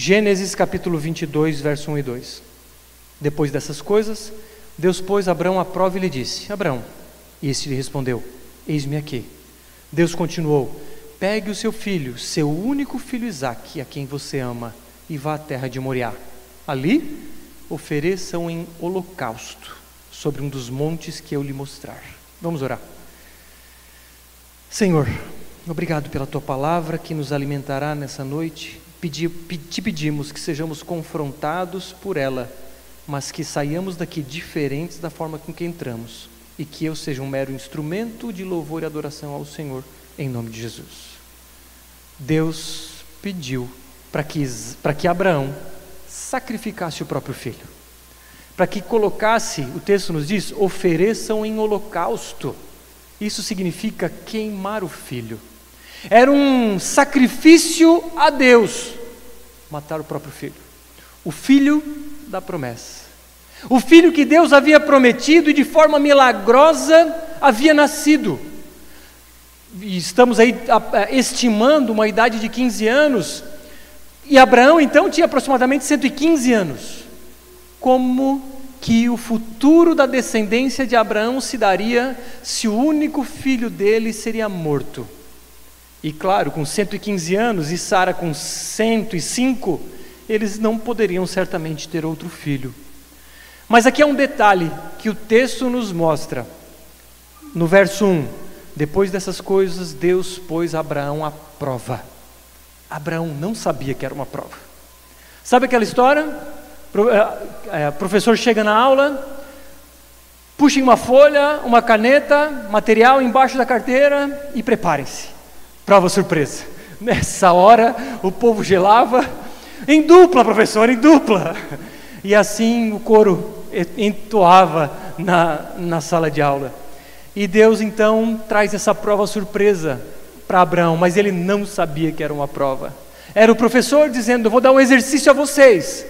Gênesis capítulo 22, verso 1 e 2. Depois dessas coisas, Deus pôs Abraão à prova e lhe disse: Abraão. E este lhe respondeu: Eis-me aqui. Deus continuou: Pegue o seu filho, seu único filho Isaque, a quem você ama, e vá à terra de Moriá. Ali, ofereçam em holocausto sobre um dos montes que eu lhe mostrar. Vamos orar. Senhor, obrigado pela tua palavra que nos alimentará nessa noite. Te pedimos que sejamos confrontados por ela, mas que saiamos daqui diferentes da forma com que entramos e que eu seja um mero instrumento de louvor e adoração ao Senhor, em nome de Jesus. Deus pediu para que, para que Abraão sacrificasse o próprio filho para que colocasse, o texto nos diz, ofereçam em holocausto. Isso significa queimar o filho. Era um sacrifício a Deus matar o próprio filho. O filho da promessa. O filho que Deus havia prometido e de forma milagrosa havia nascido. E estamos aí estimando uma idade de 15 anos. E Abraão então tinha aproximadamente 115 anos como que o futuro da descendência de Abraão se daria se o único filho dele seria morto. E claro, com 115 anos e Sara com 105, eles não poderiam certamente ter outro filho. Mas aqui é um detalhe que o texto nos mostra. No verso 1: Depois dessas coisas, Deus pôs Abraão à prova. Abraão não sabia que era uma prova. Sabe aquela história? É, é, professor chega na aula, puxem uma folha, uma caneta, material embaixo da carteira e preparem-se. Prova surpresa. Nessa hora o povo gelava, em dupla, professor, em dupla. E assim o coro entoava na, na sala de aula. E Deus então traz essa prova surpresa para Abraão, mas ele não sabia que era uma prova. Era o professor dizendo: Vou dar um exercício a vocês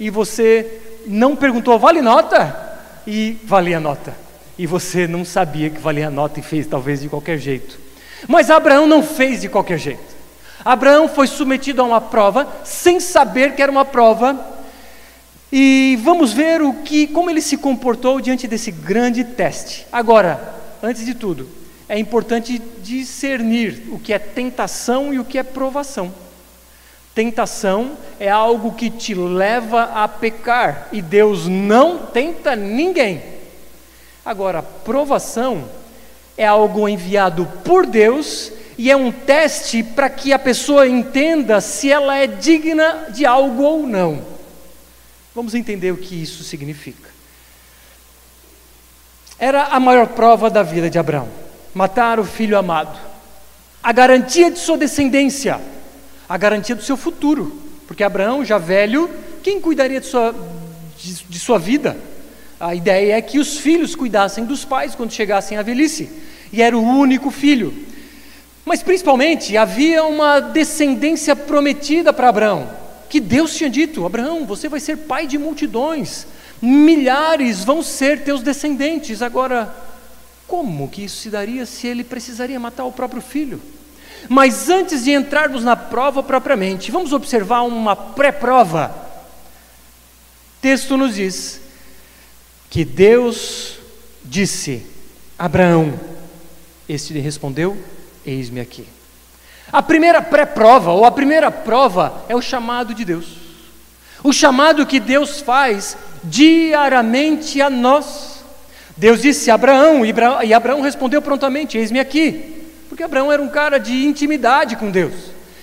e você não perguntou, vale nota? E valia nota. E você não sabia que valia nota e fez talvez de qualquer jeito. Mas Abraão não fez de qualquer jeito. Abraão foi submetido a uma prova sem saber que era uma prova. E vamos ver o que, como ele se comportou diante desse grande teste. Agora, antes de tudo, é importante discernir o que é tentação e o que é provação. Tentação é algo que te leva a pecar e Deus não tenta ninguém. Agora, provação é algo enviado por Deus e é um teste para que a pessoa entenda se ela é digna de algo ou não. Vamos entender o que isso significa. Era a maior prova da vida de Abraão: matar o filho amado, a garantia de sua descendência a garantia do seu futuro, porque Abraão, já velho, quem cuidaria de sua, de, de sua vida? A ideia é que os filhos cuidassem dos pais quando chegassem à velhice, e era o único filho. Mas principalmente havia uma descendência prometida para Abraão, que Deus tinha dito: Abraão, você vai ser pai de multidões, milhares vão ser teus descendentes. Agora, como que isso se daria se ele precisaria matar o próprio filho? Mas antes de entrarmos na prova propriamente, vamos observar uma pré-prova. Texto nos diz que Deus disse: Abraão, este lhe respondeu: Eis-me aqui. A primeira pré-prova, ou a primeira prova, é o chamado de Deus. O chamado que Deus faz diariamente a nós. Deus disse a Abraão, e Abraão respondeu prontamente: Eis-me aqui. Porque Abraão era um cara de intimidade com Deus,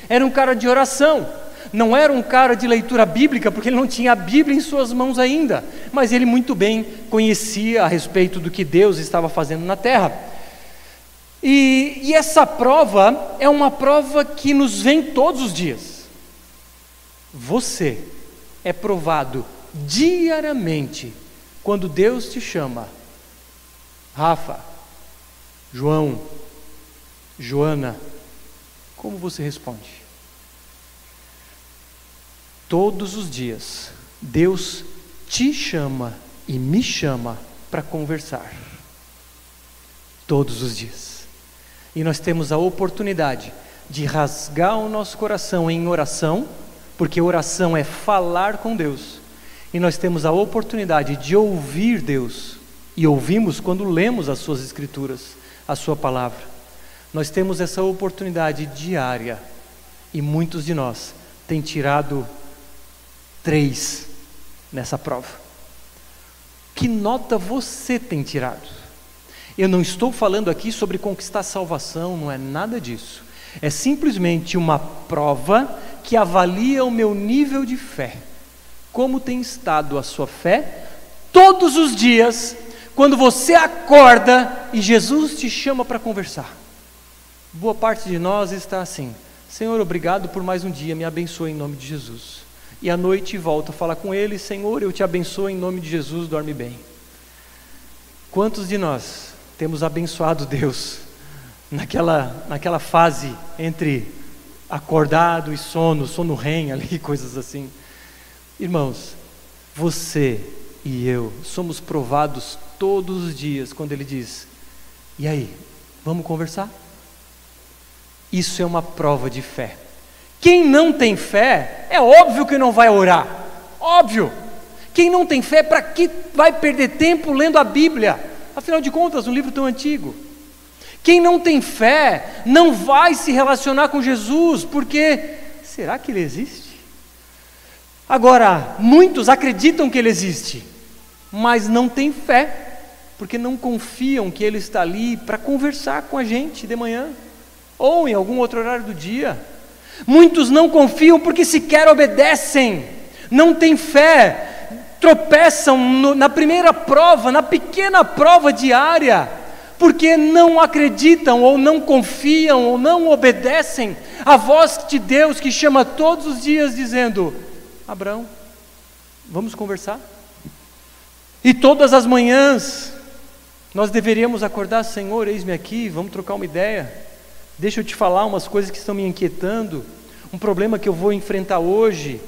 era um cara de oração, não era um cara de leitura bíblica, porque ele não tinha a Bíblia em suas mãos ainda, mas ele muito bem conhecia a respeito do que Deus estava fazendo na terra. E, e essa prova é uma prova que nos vem todos os dias. Você é provado diariamente quando Deus te chama. Rafa, João, Joana, como você responde? Todos os dias, Deus te chama e me chama para conversar. Todos os dias. E nós temos a oportunidade de rasgar o nosso coração em oração, porque oração é falar com Deus, e nós temos a oportunidade de ouvir Deus, e ouvimos quando lemos as Suas Escrituras, a Sua palavra. Nós temos essa oportunidade diária, e muitos de nós têm tirado três nessa prova. Que nota você tem tirado? Eu não estou falando aqui sobre conquistar salvação, não é nada disso. É simplesmente uma prova que avalia o meu nível de fé. Como tem estado a sua fé todos os dias, quando você acorda e Jesus te chama para conversar. Boa parte de nós está assim: Senhor, obrigado por mais um dia, me abençoe em nome de Jesus e à noite volta a falar com ele: Senhor, eu te abençoo em nome de Jesus, dorme bem. Quantos de nós temos abençoado Deus naquela, naquela fase entre acordado e sono, sono rem ali, coisas assim? Irmãos, você e eu somos provados todos os dias quando Ele diz: E aí, vamos conversar? Isso é uma prova de fé. Quem não tem fé, é óbvio que não vai orar. Óbvio. Quem não tem fé, para que vai perder tempo lendo a Bíblia? Afinal de contas, um livro tão antigo. Quem não tem fé não vai se relacionar com Jesus, porque será que ele existe? Agora, muitos acreditam que ele existe, mas não têm fé, porque não confiam que ele está ali para conversar com a gente de manhã ou em algum outro horário do dia. Muitos não confiam porque sequer obedecem, não têm fé, tropeçam no, na primeira prova, na pequena prova diária, porque não acreditam, ou não confiam, ou não obedecem à voz de Deus que chama todos os dias dizendo: Abraão, vamos conversar? E todas as manhãs nós deveríamos acordar, Senhor, eis-me aqui, vamos trocar uma ideia. Deixa eu te falar umas coisas que estão me inquietando, um problema que eu vou enfrentar hoje,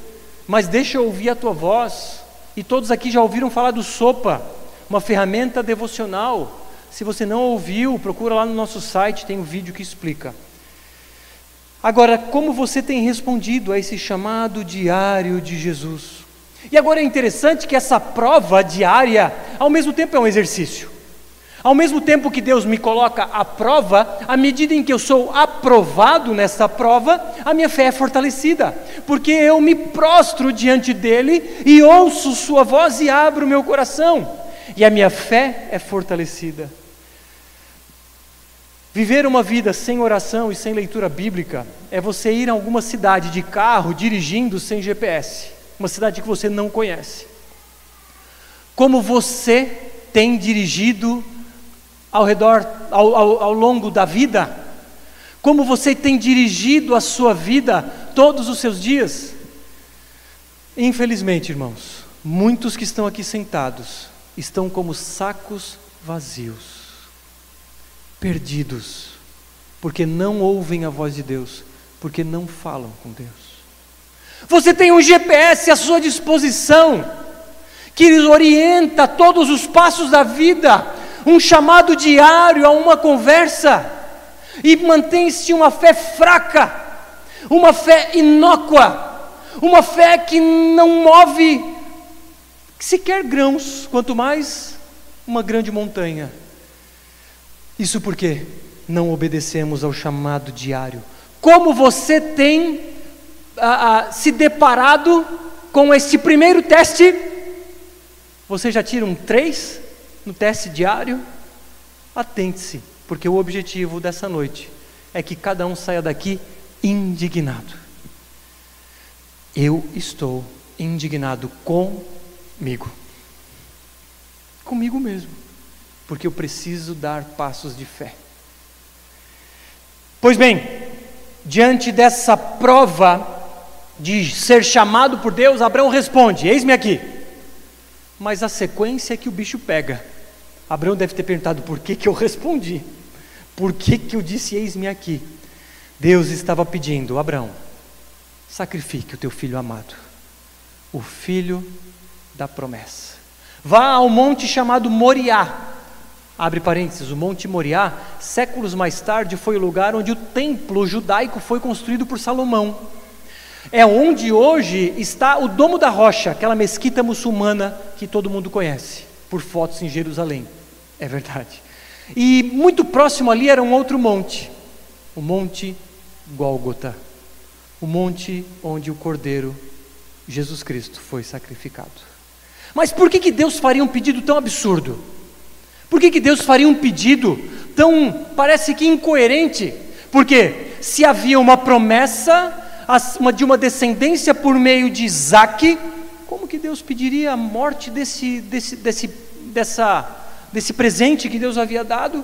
mas deixa eu ouvir a tua voz. E todos aqui já ouviram falar do Sopa, uma ferramenta devocional. Se você não ouviu, procura lá no nosso site, tem um vídeo que explica. Agora, como você tem respondido a esse chamado diário de Jesus? E agora é interessante que essa prova diária, ao mesmo tempo, é um exercício. Ao mesmo tempo que Deus me coloca à prova, à medida em que eu sou aprovado nessa prova, a minha fé é fortalecida, porque eu me prostro diante dele e ouço Sua voz e abro meu coração, e a minha fé é fortalecida. Viver uma vida sem oração e sem leitura bíblica é você ir a alguma cidade de carro dirigindo sem GPS, uma cidade que você não conhece. Como você tem dirigido ao redor, ao, ao, ao longo da vida? Como você tem dirigido a sua vida todos os seus dias? Infelizmente, irmãos, muitos que estão aqui sentados estão como sacos vazios, perdidos, porque não ouvem a voz de Deus, porque não falam com Deus. Você tem um GPS à sua disposição, que orienta todos os passos da vida, um chamado diário a uma conversa, e mantém-se uma fé fraca, uma fé inócua, uma fé que não move sequer grãos, quanto mais uma grande montanha. Isso porque não obedecemos ao chamado diário. Como você tem se deparado com este primeiro teste? Você já tira um três? No teste diário, atente-se, porque o objetivo dessa noite é que cada um saia daqui indignado. Eu estou indignado comigo, comigo mesmo, porque eu preciso dar passos de fé. Pois bem, diante dessa prova de ser chamado por Deus, Abraão responde: Eis-me aqui mas a sequência é que o bicho pega. Abraão deve ter perguntado por que, que eu respondi, por que, que eu disse eis-me aqui. Deus estava pedindo, Abraão, sacrifique o teu filho amado, o filho da promessa. Vá ao monte chamado Moriá. Abre parênteses, o Monte Moriá, séculos mais tarde, foi o lugar onde o templo judaico foi construído por Salomão. É onde hoje está o Domo da Rocha, aquela mesquita muçulmana que todo mundo conhece, por fotos em Jerusalém. É verdade. E muito próximo ali era um outro monte, o Monte Gólgota, o monte onde o Cordeiro Jesus Cristo foi sacrificado. Mas por que, que Deus faria um pedido tão absurdo? Por que, que Deus faria um pedido tão, parece que incoerente? Porque se havia uma promessa de uma descendência por meio de Isaac, como que Deus pediria a morte desse, desse, desse, dessa, desse presente que Deus havia dado?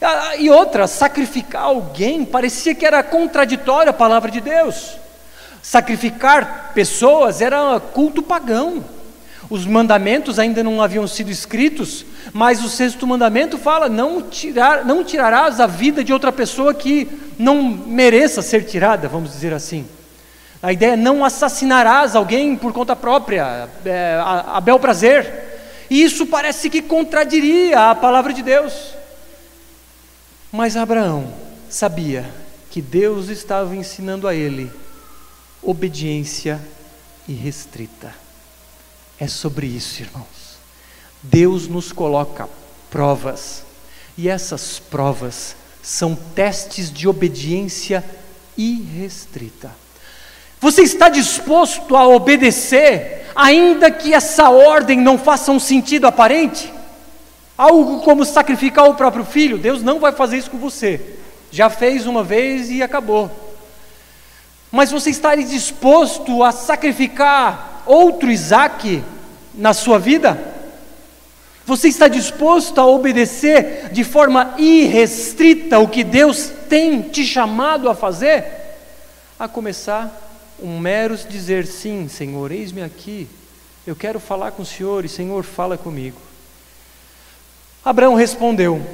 Ah, e outra, sacrificar alguém parecia que era contraditório à palavra de Deus. Sacrificar pessoas era culto pagão. Os mandamentos ainda não haviam sido escritos, mas o sexto mandamento fala: não, tirar, não tirarás a vida de outra pessoa que não mereça ser tirada, vamos dizer assim. A ideia é não assassinarás alguém por conta própria, é, a, a bel prazer. E isso parece que contradiria a palavra de Deus. Mas Abraão sabia que Deus estava ensinando a ele obediência irrestrita. É sobre isso, irmãos. Deus nos coloca provas, e essas provas são testes de obediência irrestrita. Você está disposto a obedecer, ainda que essa ordem não faça um sentido aparente? Algo como sacrificar o próprio filho, Deus não vai fazer isso com você. Já fez uma vez e acabou. Mas você está disposto a sacrificar outro Isaac na sua vida? Você está disposto a obedecer de forma irrestrita o que Deus tem te chamado a fazer? A começar, um mero dizer sim, Senhor, eis-me aqui, eu quero falar com o Senhor e Senhor, fala comigo. Abraão respondeu: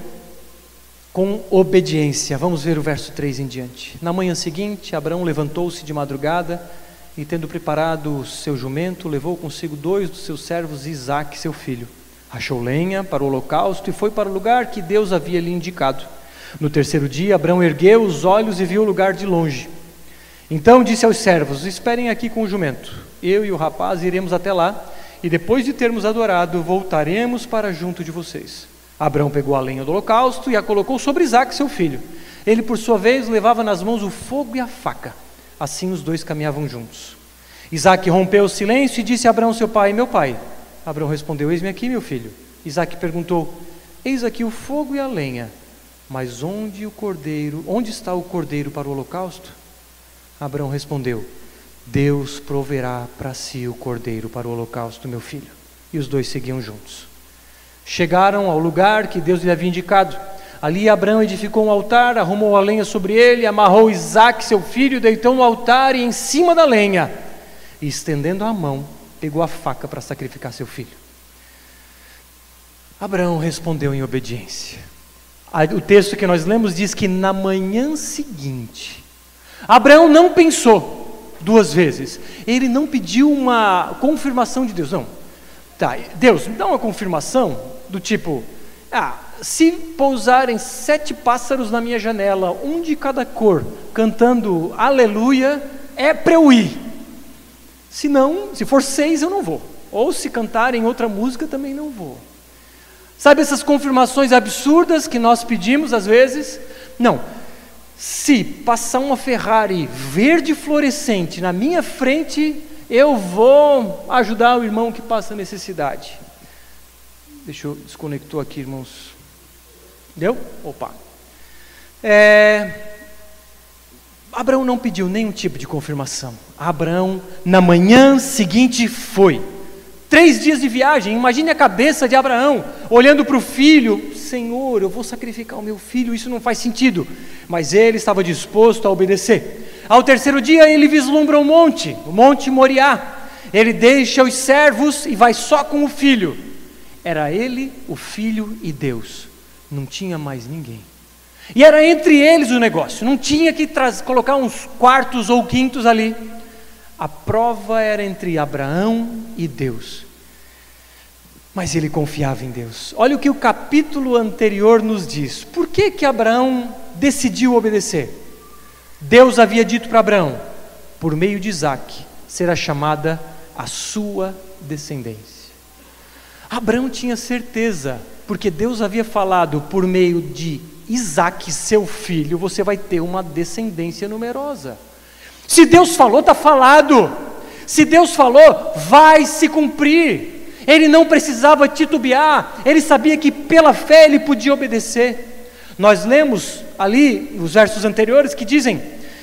com obediência. Vamos ver o verso 3 em diante. Na manhã seguinte, Abraão levantou-se de madrugada e, tendo preparado o seu jumento, levou consigo dois dos seus servos Isaque, seu filho. Achou lenha para o holocausto e foi para o lugar que Deus havia lhe indicado. No terceiro dia, Abraão ergueu os olhos e viu o lugar de longe. Então disse aos servos: Esperem aqui com o jumento. Eu e o rapaz iremos até lá, e depois de termos adorado, voltaremos para junto de vocês. Abraão pegou a lenha do holocausto e a colocou sobre Isaac, seu filho. Ele, por sua vez, levava nas mãos o fogo e a faca. Assim os dois caminhavam juntos. Isaac rompeu o silêncio e disse a Abraão, seu pai: Meu pai. Abraão respondeu: Eis-me aqui, meu filho. Isaac perguntou: Eis aqui o fogo e a lenha, mas onde o cordeiro, onde está o cordeiro para o holocausto? Abraão respondeu: Deus proverá para si o cordeiro para o holocausto, meu filho. E os dois seguiam juntos. Chegaram ao lugar que Deus lhe havia indicado. Ali Abraão edificou um altar, arrumou a lenha sobre ele, amarrou Isaac, seu filho, deitou no altar e em cima da lenha, e estendendo a mão, pegou a faca para sacrificar seu filho. Abraão respondeu em obediência. O texto que nós lemos diz que na manhã seguinte, Abraão não pensou duas vezes, ele não pediu uma confirmação de Deus, não. Tá, Deus, me dá uma confirmação do tipo: ah, se pousarem sete pássaros na minha janela, um de cada cor, cantando aleluia, é para eu ir. Se não, se for seis, eu não vou. Ou se cantarem outra música, também não vou. Sabe essas confirmações absurdas que nós pedimos às vezes? Não. Se passar uma Ferrari verde fluorescente na minha frente, eu vou ajudar o irmão que passa necessidade. Deixa eu desconectou aqui, irmãos. Deu? Opa. É, Abraão não pediu nenhum tipo de confirmação. Abraão, na manhã seguinte, foi. Três dias de viagem, imagine a cabeça de Abraão, olhando para o filho: Senhor, eu vou sacrificar o meu filho, isso não faz sentido. Mas ele estava disposto a obedecer. Ao terceiro dia, ele vislumbra o um monte, o monte Moriá. Ele deixa os servos e vai só com o filho. Era ele, o filho e Deus. Não tinha mais ninguém. E era entre eles o negócio, não tinha que colocar uns quartos ou quintos ali. A prova era entre Abraão e Deus. Mas ele confiava em Deus. Olha o que o capítulo anterior nos diz. Por que que Abraão decidiu obedecer? Deus havia dito para Abraão: por meio de Isaac, será chamada a sua descendência. Abraão tinha certeza, porque Deus havia falado por meio de Isaac, seu filho, você vai ter uma descendência numerosa. Se Deus falou, está falado. Se Deus falou, vai se cumprir. Ele não precisava titubear, ele sabia que pela fé ele podia obedecer. Nós lemos ali os versos anteriores que dizem: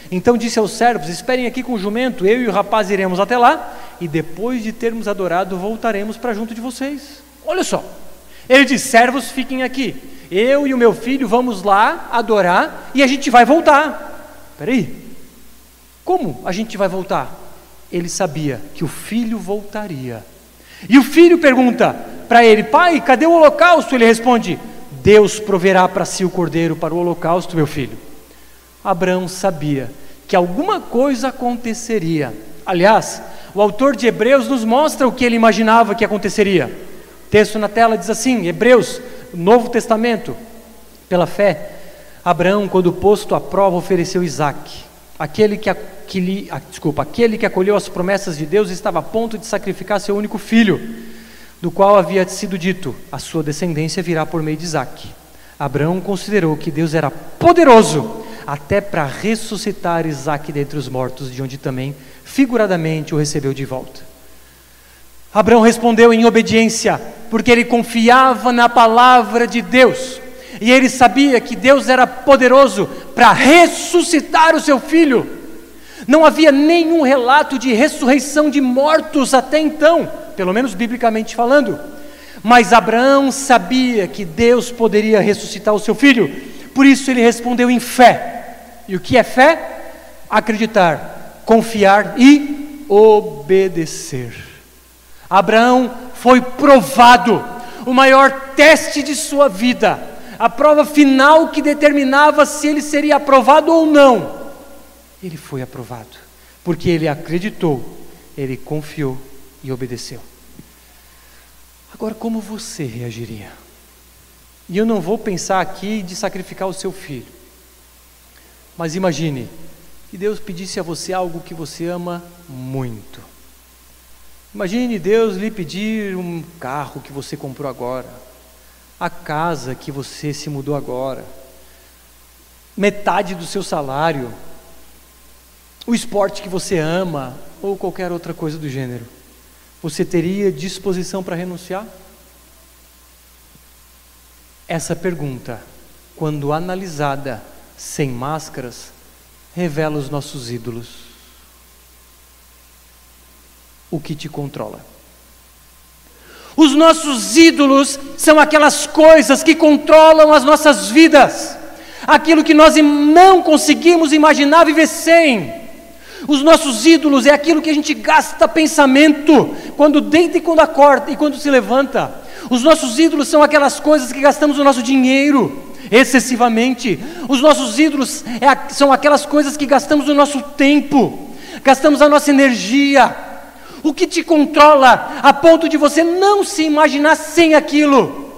Então disse aos servos: Esperem aqui com o jumento, eu e o rapaz iremos até lá, e depois de termos adorado, voltaremos para junto de vocês. Olha só, ele diz: Servos, fiquem aqui, eu e o meu filho vamos lá adorar e a gente vai voltar. Peraí, como a gente vai voltar? Ele sabia que o filho voltaria. E o filho pergunta para ele: Pai, cadê o holocausto? Ele responde: Deus proverá para si o cordeiro para o holocausto, meu filho. Abraão sabia que alguma coisa aconteceria. Aliás, o autor de Hebreus nos mostra o que ele imaginava que aconteceria. O texto na tela diz assim: Hebreus, Novo Testamento. Pela fé, Abraão, quando posto à prova, ofereceu Isaac. Aquele que, que lhe, desculpa, aquele que acolheu as promessas de Deus estava a ponto de sacrificar seu único filho, do qual havia sido dito: a sua descendência virá por meio de Isaac. Abraão considerou que Deus era poderoso até para ressuscitar Isaac dentre os mortos, de onde também figuradamente o recebeu de volta. Abraão respondeu em obediência, porque ele confiava na palavra de Deus. E ele sabia que Deus era poderoso para ressuscitar o seu filho. Não havia nenhum relato de ressurreição de mortos até então, pelo menos biblicamente falando. Mas Abraão sabia que Deus poderia ressuscitar o seu filho, por isso ele respondeu em fé. E o que é fé? Acreditar, confiar e obedecer. Abraão foi provado, o maior teste de sua vida a prova final que determinava se ele seria aprovado ou não. Ele foi aprovado, porque ele acreditou, ele confiou e obedeceu. Agora, como você reagiria? E eu não vou pensar aqui de sacrificar o seu filho, mas imagine que Deus pedisse a você algo que você ama muito. Imagine Deus lhe pedir um carro que você comprou agora, a casa que você se mudou agora, metade do seu salário, o esporte que você ama ou qualquer outra coisa do gênero, você teria disposição para renunciar? Essa pergunta, quando analisada sem máscaras, revela os nossos ídolos. O que te controla? Os nossos ídolos são aquelas coisas que controlam as nossas vidas, aquilo que nós não conseguimos imaginar viver sem. Os nossos ídolos é aquilo que a gente gasta pensamento quando deita e quando acorda e quando se levanta. Os nossos ídolos são aquelas coisas que gastamos o nosso dinheiro excessivamente. Os nossos ídolos é, são aquelas coisas que gastamos o nosso tempo, gastamos a nossa energia o que te controla a ponto de você não se imaginar sem aquilo,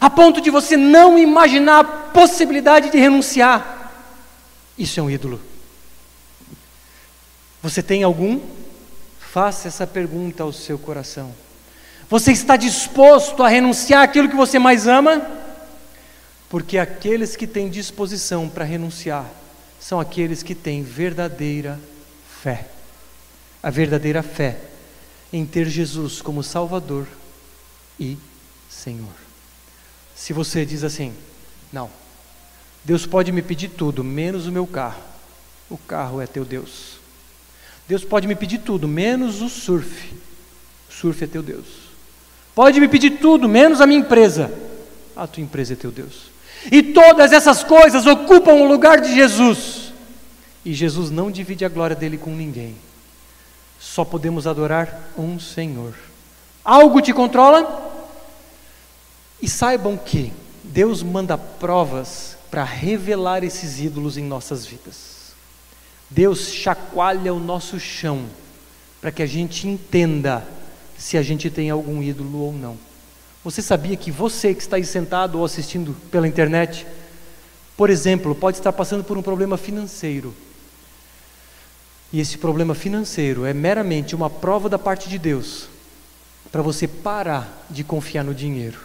a ponto de você não imaginar a possibilidade de renunciar. Isso é um ídolo. Você tem algum? Faça essa pergunta ao seu coração. Você está disposto a renunciar aquilo que você mais ama? Porque aqueles que têm disposição para renunciar são aqueles que têm verdadeira fé. A verdadeira fé em ter Jesus como Salvador e Senhor. Se você diz assim, não, Deus pode me pedir tudo, menos o meu carro, o carro é teu Deus. Deus pode me pedir tudo, menos o surf, o surf é teu Deus. Pode me pedir tudo, menos a minha empresa, a tua empresa é teu Deus. E todas essas coisas ocupam o lugar de Jesus. E Jesus não divide a glória dele com ninguém. Só podemos adorar um Senhor. Algo te controla? E saibam que Deus manda provas para revelar esses ídolos em nossas vidas. Deus chacoalha o nosso chão para que a gente entenda se a gente tem algum ídolo ou não. Você sabia que você que está aí sentado ou assistindo pela internet, por exemplo, pode estar passando por um problema financeiro E esse problema financeiro é meramente uma prova da parte de Deus para você parar de confiar no dinheiro.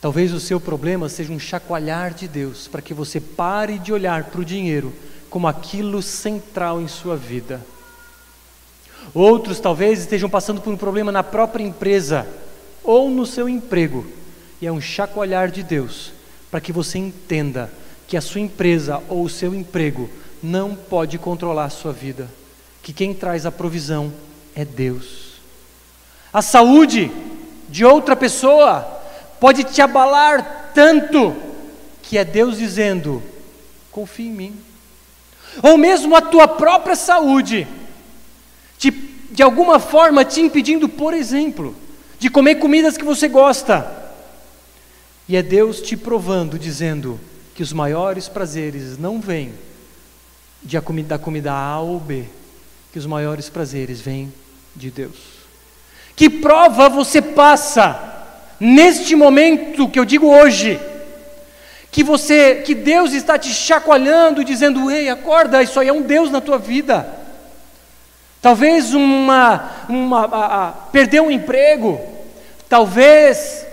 Talvez o seu problema seja um chacoalhar de Deus para que você pare de olhar para o dinheiro como aquilo central em sua vida. Outros talvez estejam passando por um problema na própria empresa ou no seu emprego, e é um chacoalhar de Deus para que você entenda que a sua empresa ou o seu emprego não pode controlar a sua vida, que quem traz a provisão é Deus. A saúde de outra pessoa pode te abalar tanto que é Deus dizendo: confie em mim. Ou mesmo a tua própria saúde, te, de alguma forma te impedindo, por exemplo, de comer comidas que você gosta. E é Deus te provando, dizendo que os maiores prazeres não vêm de a comida, da comida A ou B, que os maiores prazeres vêm de Deus. Que prova você passa neste momento que eu digo hoje? Que você, que Deus está te chacoalhando, dizendo: "Ei, acorda, isso aí é um Deus na tua vida". Talvez uma, uma a, a, perder um emprego, talvez,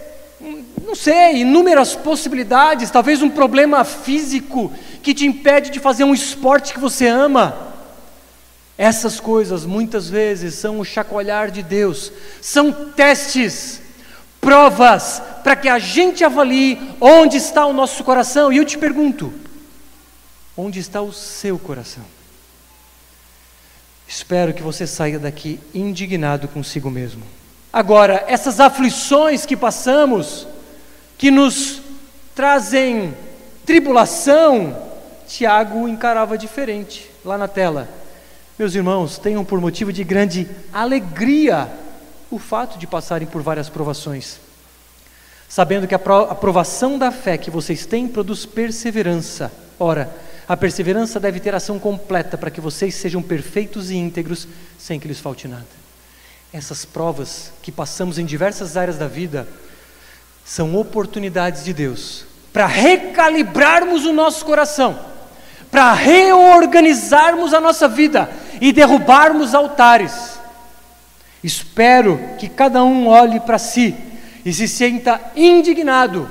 não sei, inúmeras possibilidades, talvez um problema físico que te impede de fazer um esporte que você ama. Essas coisas muitas vezes são o chacoalhar de Deus, são testes, provas, para que a gente avalie onde está o nosso coração. E eu te pergunto: onde está o seu coração? Espero que você saia daqui indignado consigo mesmo. Agora, essas aflições que passamos, que nos trazem tribulação, Tiago encarava diferente, lá na tela. Meus irmãos, tenham por motivo de grande alegria o fato de passarem por várias provações, sabendo que a aprovação da fé que vocês têm produz perseverança. Ora, a perseverança deve ter ação completa para que vocês sejam perfeitos e íntegros, sem que lhes falte nada. Essas provas que passamos em diversas áreas da vida são oportunidades de Deus para recalibrarmos o nosso coração para reorganizarmos a nossa vida e derrubarmos altares. Espero que cada um olhe para si e se sinta indignado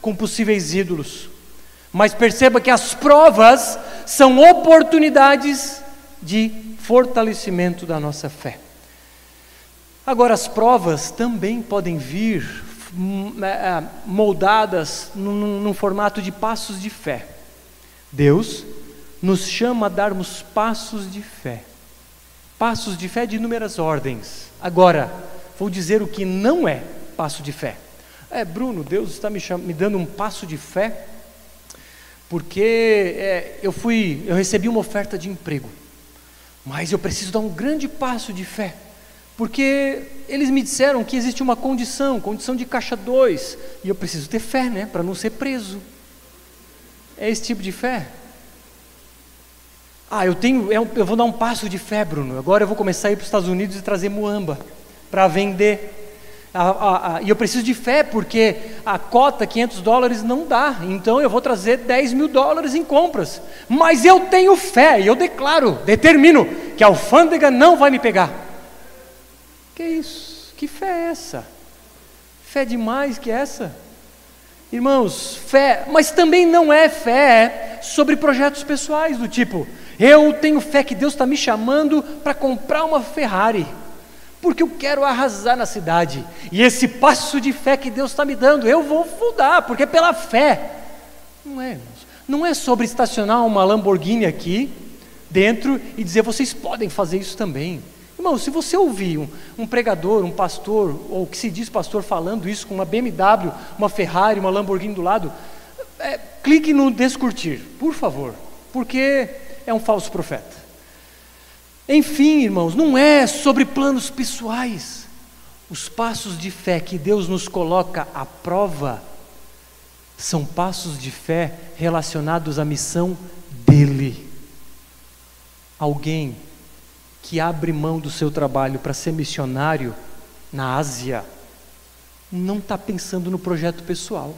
com possíveis ídolos, mas perceba que as provas são oportunidades de fortalecimento da nossa fé. Agora, as provas também podem vir hum, é, moldadas num, num formato de passos de fé. Deus nos chama a darmos passos de fé. Passos de fé de inúmeras ordens. Agora, vou dizer o que não é passo de fé. É, Bruno, Deus está me, me dando um passo de fé porque é, eu fui, eu recebi uma oferta de emprego, mas eu preciso dar um grande passo de fé, porque eles me disseram que existe uma condição, condição de caixa 2, e eu preciso ter fé, né, para não ser preso. É esse tipo de fé. Ah, eu tenho, é eu vou dar um passo de fé, Bruno. Agora eu vou começar a ir para os Estados Unidos e trazer muamba para vender. E eu preciso de fé porque a cota 500 dólares não dá. Então eu vou trazer 10 mil dólares em compras. Mas eu tenho fé e eu declaro, determino que a alfândega não vai me pegar. Que isso? Que fé é essa? Fé demais que essa? Irmãos, fé, mas também não é fé sobre projetos pessoais do tipo, eu tenho fé que Deus está me chamando para comprar uma Ferrari, porque eu quero arrasar na cidade. E esse passo de fé que Deus está me dando, eu vou fundar, porque é pela fé. Não é, irmãos. Não é sobre estacionar uma Lamborghini aqui dentro e dizer vocês podem fazer isso também. Irmão, se você ouvir um, um, pregador, um pastor, ou que se diz pastor falando isso com uma BMW, uma Ferrari, uma Lamborghini do lado, é, clique no descurtir, por favor, porque é um falso profeta. Enfim, irmãos, não é sobre planos pessoais. Os passos de fé que Deus nos coloca à prova são passos de fé relacionados à missão dele. Alguém que abre mão do seu trabalho para ser missionário na Ásia não está pensando no projeto pessoal,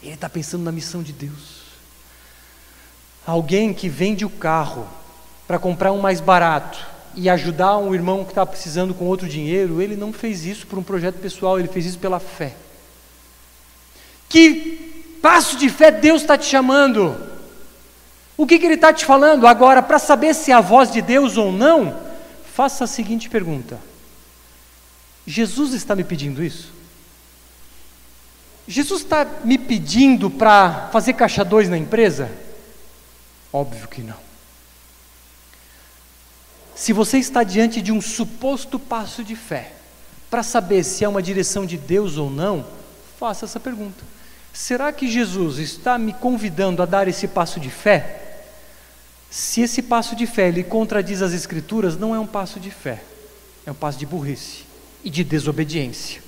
ele está pensando na missão de Deus. Alguém que vende o carro para comprar um mais barato e ajudar um irmão que está precisando com outro dinheiro, ele não fez isso por um projeto pessoal, ele fez isso pela fé. Que passo de fé Deus está te chamando? O que, que Ele está te falando? Agora, para saber se é a voz de Deus ou não, faça a seguinte pergunta: Jesus está me pedindo isso? Jesus está me pedindo para fazer caixa 2 na empresa? Óbvio que não. Se você está diante de um suposto passo de fé, para saber se é uma direção de Deus ou não, faça essa pergunta. Será que Jesus está me convidando a dar esse passo de fé? Se esse passo de fé lhe contradiz as Escrituras, não é um passo de fé, é um passo de burrice e de desobediência.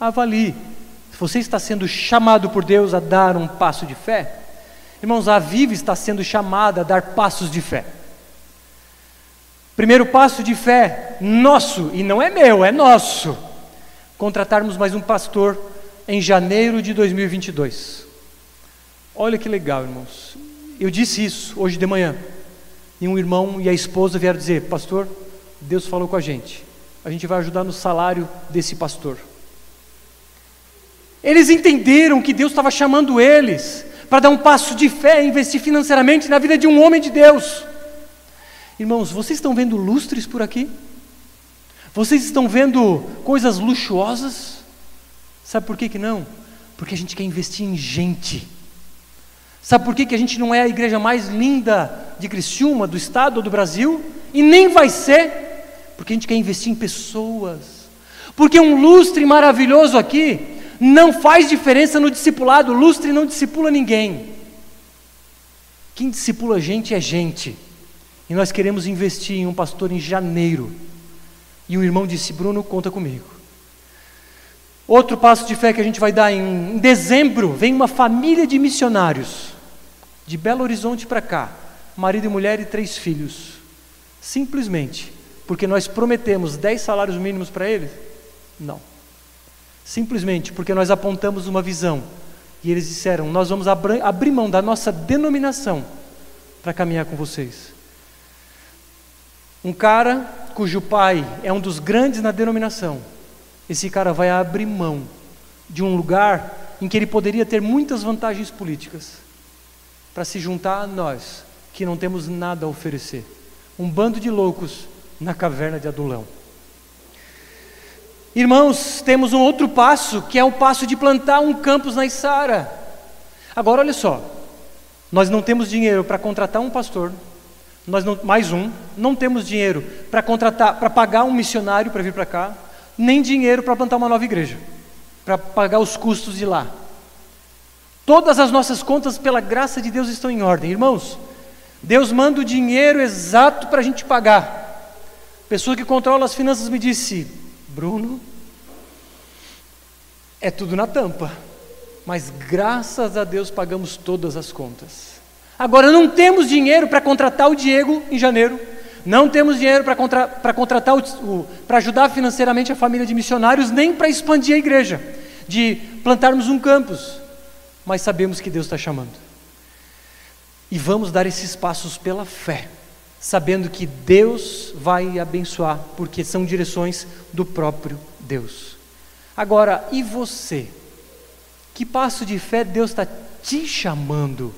Avalie se você está sendo chamado por Deus a dar um passo de fé, irmãos, a Viva está sendo chamada a dar passos de fé. Primeiro passo de fé, nosso, e não é meu, é nosso. Contratarmos mais um pastor em janeiro de 2022. Olha que legal, irmãos. Eu disse isso hoje de manhã. E um irmão e a esposa vieram dizer: Pastor, Deus falou com a gente. A gente vai ajudar no salário desse pastor. Eles entenderam que Deus estava chamando eles para dar um passo de fé e investir financeiramente na vida de um homem de Deus. Irmãos, vocês estão vendo lustres por aqui? Vocês estão vendo coisas luxuosas? Sabe por que, que não? Porque a gente quer investir em gente. Sabe por que, que a gente não é a igreja mais linda de Criciúma, do estado ou do Brasil? E nem vai ser? Porque a gente quer investir em pessoas. Porque um lustre maravilhoso aqui não faz diferença no discipulado, lustre não discipula ninguém. Quem discipula gente é gente. E nós queremos investir em um pastor em janeiro. E o irmão disse: Bruno, conta comigo. Outro passo de fé que a gente vai dar em dezembro: vem uma família de missionários, de Belo Horizonte para cá, marido e mulher e três filhos. Simplesmente porque nós prometemos dez salários mínimos para eles? Não. Simplesmente porque nós apontamos uma visão e eles disseram: Nós vamos abrir mão da nossa denominação para caminhar com vocês. Um cara cujo pai é um dos grandes na denominação, esse cara vai abrir mão de um lugar em que ele poderia ter muitas vantagens políticas para se juntar a nós, que não temos nada a oferecer. Um bando de loucos na caverna de Adulão. Irmãos, temos um outro passo, que é o passo de plantar um campus na Isara. Agora, olha só, nós não temos dinheiro para contratar um pastor, nós não, mais um, não temos dinheiro para contratar, para pagar um missionário para vir para cá, nem dinheiro para plantar uma nova igreja, para pagar os custos de lá. Todas as nossas contas, pela graça de Deus, estão em ordem. Irmãos, Deus manda o dinheiro exato para a gente pagar. A pessoa que controla as finanças me disse: Bruno, é tudo na tampa, mas graças a Deus pagamos todas as contas. Agora não temos dinheiro para contratar o Diego em janeiro, não temos dinheiro para contra, contratar para ajudar financeiramente a família de missionários, nem para expandir a igreja, de plantarmos um campus, mas sabemos que Deus está chamando. E vamos dar esses passos pela fé sabendo que Deus vai abençoar, porque são direções do próprio Deus. Agora, e você? Que passo de fé Deus está te chamando?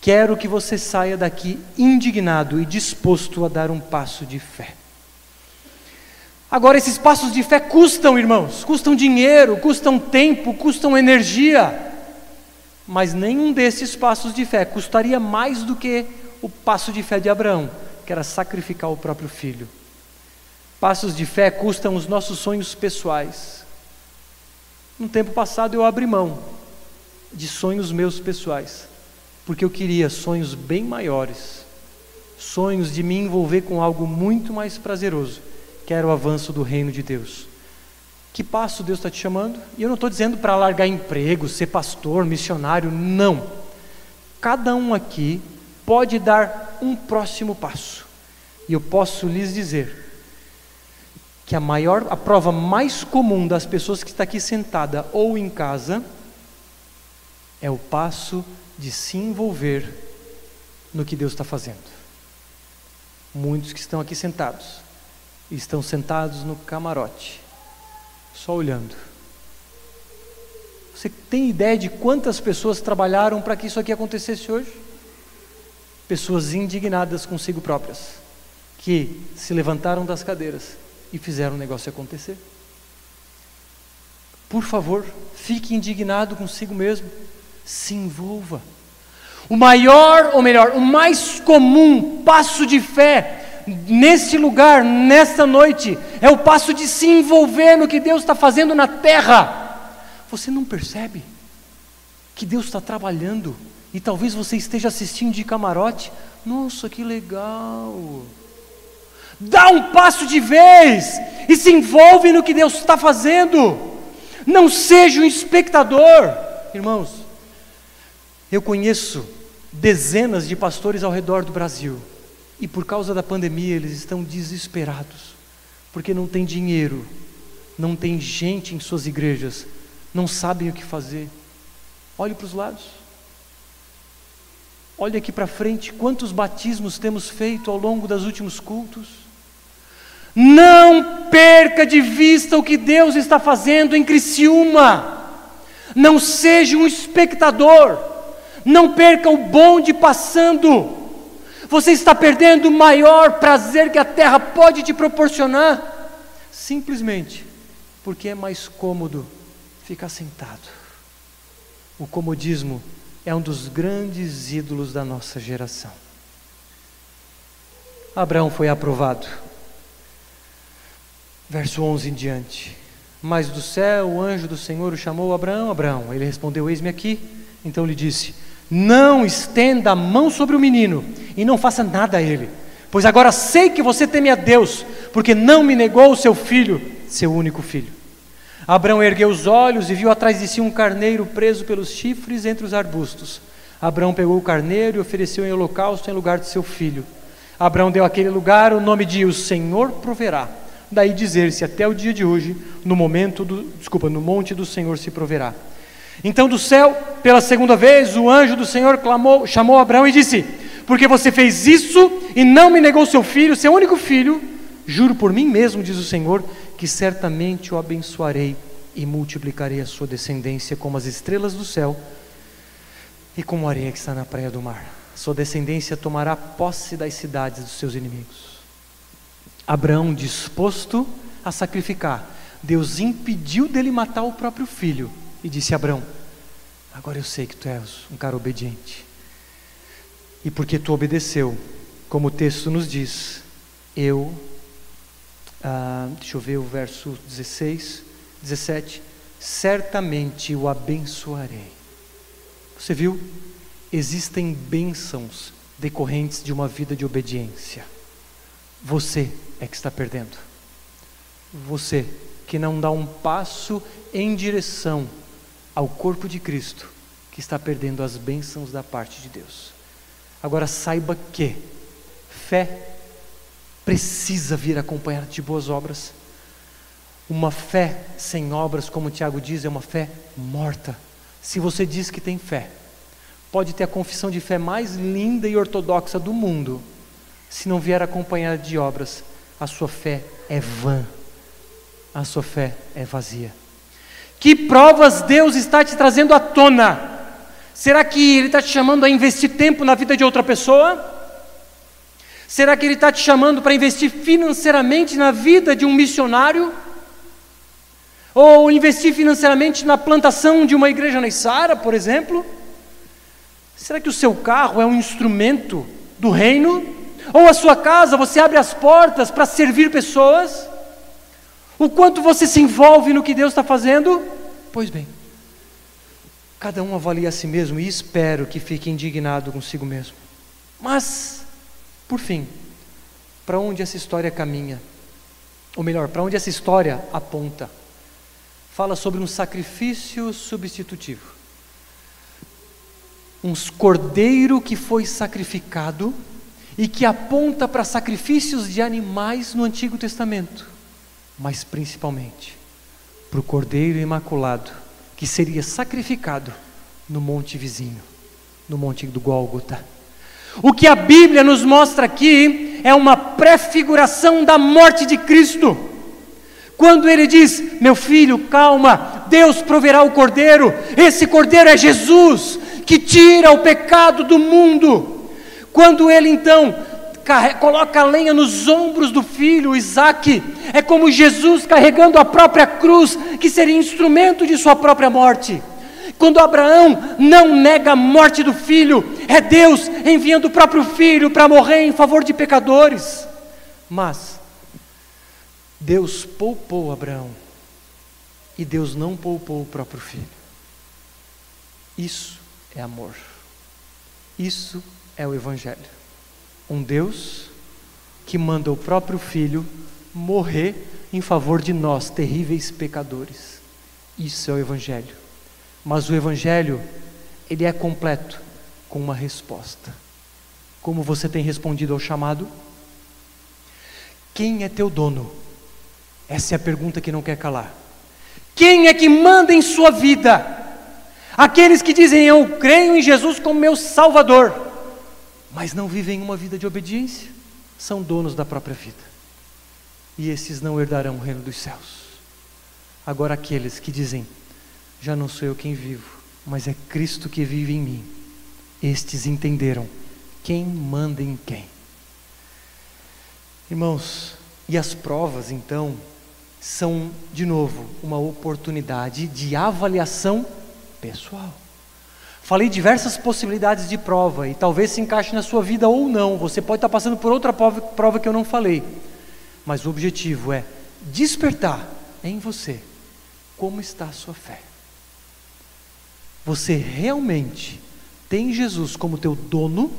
Quero que você saia daqui indignado e disposto a dar um passo de fé. Agora, esses passos de fé custam, irmãos, custam dinheiro, custam tempo, custam energia. Mas nenhum desses passos de fé custaria mais do que o passo de fé de Abraão, que era sacrificar o próprio filho. Passos de fé custam os nossos sonhos pessoais. No tempo passado eu abri mão de sonhos meus pessoais, porque eu queria sonhos bem maiores, sonhos de me envolver com algo muito mais prazeroso, que era o avanço do reino de Deus. Que passo Deus está te chamando? E eu não estou dizendo para largar emprego, ser pastor, missionário, não. Cada um aqui pode dar um próximo passo. E eu posso lhes dizer que a maior, a prova mais comum das pessoas que está aqui sentada ou em casa é o passo de se envolver no que Deus está fazendo. Muitos que estão aqui sentados, estão sentados no camarote, só olhando. Você tem ideia de quantas pessoas trabalharam para que isso aqui acontecesse hoje? Pessoas indignadas consigo próprias, que se levantaram das cadeiras e fizeram o negócio acontecer. Por favor, fique indignado consigo mesmo, se envolva. O maior, ou melhor, o mais comum passo de fé nesse lugar, nesta noite, é o passo de se envolver no que Deus está fazendo na terra. Você não percebe que Deus está trabalhando e talvez você esteja assistindo de camarote? Nossa, que legal! Dá um passo de vez e se envolve no que Deus está fazendo. Não seja um espectador, irmãos. Eu conheço dezenas de pastores ao redor do Brasil e por causa da pandemia eles estão desesperados porque não tem dinheiro, não tem gente em suas igrejas, não sabem o que fazer. Olhe para os lados. Olhe aqui para frente, quantos batismos temos feito ao longo dos últimos cultos. Não perca de vista o que Deus está fazendo em Criciúma. Não seja um espectador. Não perca o bonde passando. Você está perdendo o maior prazer que a terra pode te proporcionar, simplesmente porque é mais cômodo ficar sentado. O comodismo é um dos grandes ídolos da nossa geração. Abraão foi aprovado Verso 11 em diante. Mas do céu o anjo do Senhor o chamou Abraão, Abraão. Ele respondeu: Eis-me aqui. Então lhe disse: Não estenda a mão sobre o menino e não faça nada a ele, pois agora sei que você teme a Deus, porque não me negou o seu filho, seu único filho. Abraão ergueu os olhos e viu atrás de si um carneiro preso pelos chifres entre os arbustos. Abraão pegou o carneiro e ofereceu em holocausto em lugar de seu filho. Abraão deu àquele lugar o nome de O Senhor proverá. Daí dizer-se até o dia de hoje, no momento do, desculpa, no monte do Senhor se proverá. Então do céu, pela segunda vez, o anjo do Senhor clamou, chamou Abraão e disse: Porque você fez isso e não me negou seu filho, seu único filho, juro por mim mesmo, diz o Senhor, que certamente o abençoarei e multiplicarei a sua descendência como as estrelas do céu e como a areia que está na praia do mar. Sua descendência tomará posse das cidades dos seus inimigos. Abraão disposto a sacrificar. Deus impediu dele matar o próprio filho e disse: Abraão, agora eu sei que tu és um cara obediente. E porque tu obedeceu, como o texto nos diz, eu, ah, deixa eu ver o verso 16, 17, certamente o abençoarei. Você viu? Existem bênçãos decorrentes de uma vida de obediência. Você é que está perdendo. Você que não dá um passo em direção ao corpo de Cristo, que está perdendo as bênçãos da parte de Deus. Agora saiba que fé precisa vir acompanhada de boas obras. Uma fé sem obras, como Tiago diz, é uma fé morta. Se você diz que tem fé, pode ter a confissão de fé mais linda e ortodoxa do mundo, se não vier acompanhada de obras, a sua fé é vã, a sua fé é vazia. Que provas Deus está te trazendo à tona? Será que Ele está te chamando a investir tempo na vida de outra pessoa? Será que Ele está te chamando para investir financeiramente na vida de um missionário? Ou investir financeiramente na plantação de uma igreja na Isara, por exemplo? Será que o seu carro é um instrumento do reino? Ou a sua casa, você abre as portas para servir pessoas? O quanto você se envolve no que Deus está fazendo? Pois bem, cada um avalia a si mesmo e espero que fique indignado consigo mesmo. Mas, por fim, para onde essa história caminha? Ou melhor, para onde essa história aponta? Fala sobre um sacrifício substitutivo. Um cordeiro que foi sacrificado e que aponta para sacrifícios de animais no Antigo Testamento, mas principalmente para o Cordeiro Imaculado, que seria sacrificado no monte vizinho, no monte do Gólgota. O que a Bíblia nos mostra aqui é uma prefiguração da morte de Cristo. Quando ele diz: Meu filho, calma, Deus proverá o cordeiro, esse cordeiro é Jesus, que tira o pecado do mundo. Quando ele então coloca a lenha nos ombros do filho Isaac, é como Jesus carregando a própria cruz, que seria instrumento de sua própria morte. Quando Abraão não nega a morte do filho, é Deus enviando o próprio filho para morrer em favor de pecadores. Mas Deus poupou Abraão e Deus não poupou o próprio filho. Isso é amor. Isso é o Evangelho. Um Deus que manda o próprio filho morrer em favor de nós, terríveis pecadores. Isso é o Evangelho. Mas o Evangelho, ele é completo com uma resposta. Como você tem respondido ao chamado? Quem é teu dono? Essa é a pergunta que não quer calar. Quem é que manda em sua vida? Aqueles que dizem eu creio em Jesus como meu Salvador, mas não vivem uma vida de obediência, são donos da própria vida. E esses não herdarão o reino dos céus. Agora aqueles que dizem já não sou eu quem vivo, mas é Cristo que vive em mim. Estes entenderam quem manda em quem. Irmãos, e as provas então são, de novo, uma oportunidade de avaliação pessoal. Falei diversas possibilidades de prova e talvez se encaixe na sua vida ou não. Você pode estar passando por outra prova, que eu não falei. Mas o objetivo é despertar em você como está a sua fé. Você realmente tem Jesus como teu dono?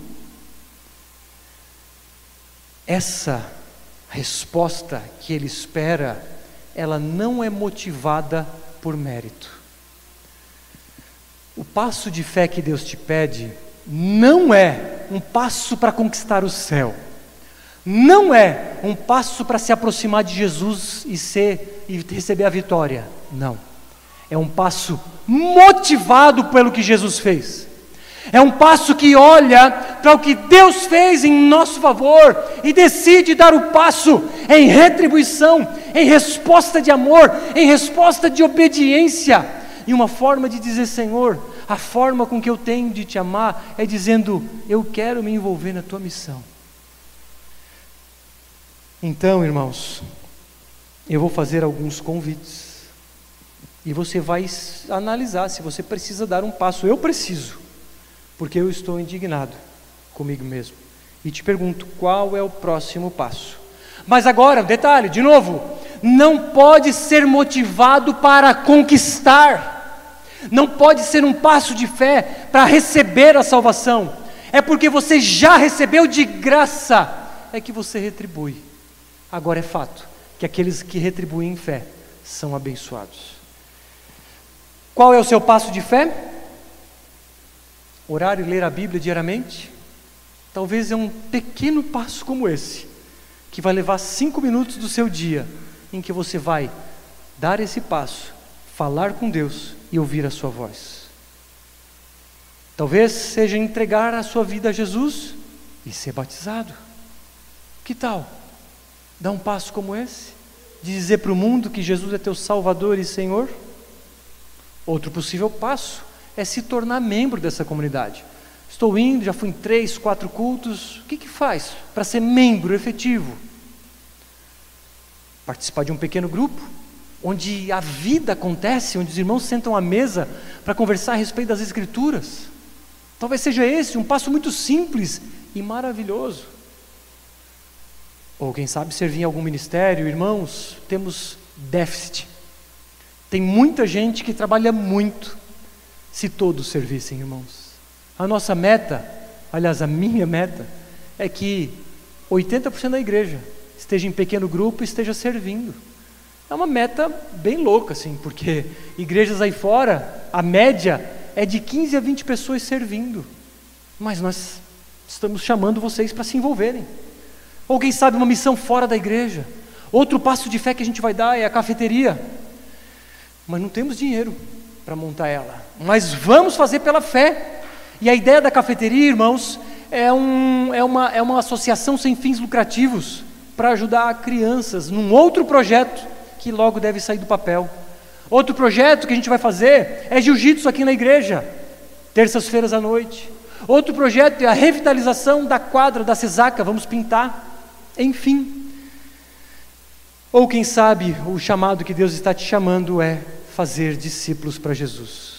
Essa resposta que ele espera ela não é motivada por mérito. O passo de fé que Deus te pede não é um passo para conquistar o céu. Não é um passo para se aproximar de Jesus e ser e receber a vitória. Não. É um passo motivado pelo que Jesus fez. É um passo que olha para o que Deus fez em nosso favor e decide dar o passo em retribuição, em resposta de amor, em resposta de obediência. E uma forma de dizer, Senhor, a forma com que eu tenho de te amar é dizendo: Eu quero me envolver na tua missão. Então, irmãos, eu vou fazer alguns convites. E você vai analisar se você precisa dar um passo. Eu preciso porque eu estou indignado comigo mesmo. E te pergunto, qual é o próximo passo? Mas agora, detalhe, de novo, não pode ser motivado para conquistar, não pode ser um passo de fé para receber a salvação, é porque você já recebeu de graça, é que você retribui. Agora é fato que aqueles que retribuem em fé são abençoados. Qual é o seu passo de fé? Orar e ler a Bíblia diariamente? Talvez é um pequeno passo como esse, que vai levar cinco minutos do seu dia, em que você vai dar esse passo, falar com Deus e ouvir a Sua voz. Talvez seja entregar a sua vida a Jesus e ser batizado. Que tal? Dar um passo como esse? De dizer para o mundo que Jesus é teu Salvador e Senhor? Outro possível passo é se tornar membro dessa comunidade. Estou indo, já fui em três, quatro cultos. O que, que faz para ser membro efetivo? Participar de um pequeno grupo, onde a vida acontece, onde os irmãos sentam à mesa para conversar a respeito das Escrituras. Talvez seja esse um passo muito simples e maravilhoso. Ou quem sabe servir em algum ministério, irmãos, temos déficit. Tem muita gente que trabalha muito, se todos servissem, irmãos. A nossa meta, aliás, a minha meta, é que 80% da igreja esteja em pequeno grupo e esteja servindo. É uma meta bem louca, assim, porque igrejas aí fora, a média é de 15 a 20 pessoas servindo. Mas nós estamos chamando vocês para se envolverem. Ou quem sabe uma missão fora da igreja. Outro passo de fé que a gente vai dar é a cafeteria. Mas não temos dinheiro para montar ela, mas vamos fazer pela fé. E a ideia da cafeteria, irmãos, é, um, é, uma, é uma associação sem fins lucrativos para ajudar crianças num outro projeto que logo deve sair do papel. Outro projeto que a gente vai fazer é jiu-jitsu aqui na igreja, terças-feiras à noite. Outro projeto é a revitalização da quadra da Cesaca, vamos pintar. Enfim. Ou quem sabe o chamado que Deus está te chamando é fazer discípulos para Jesus.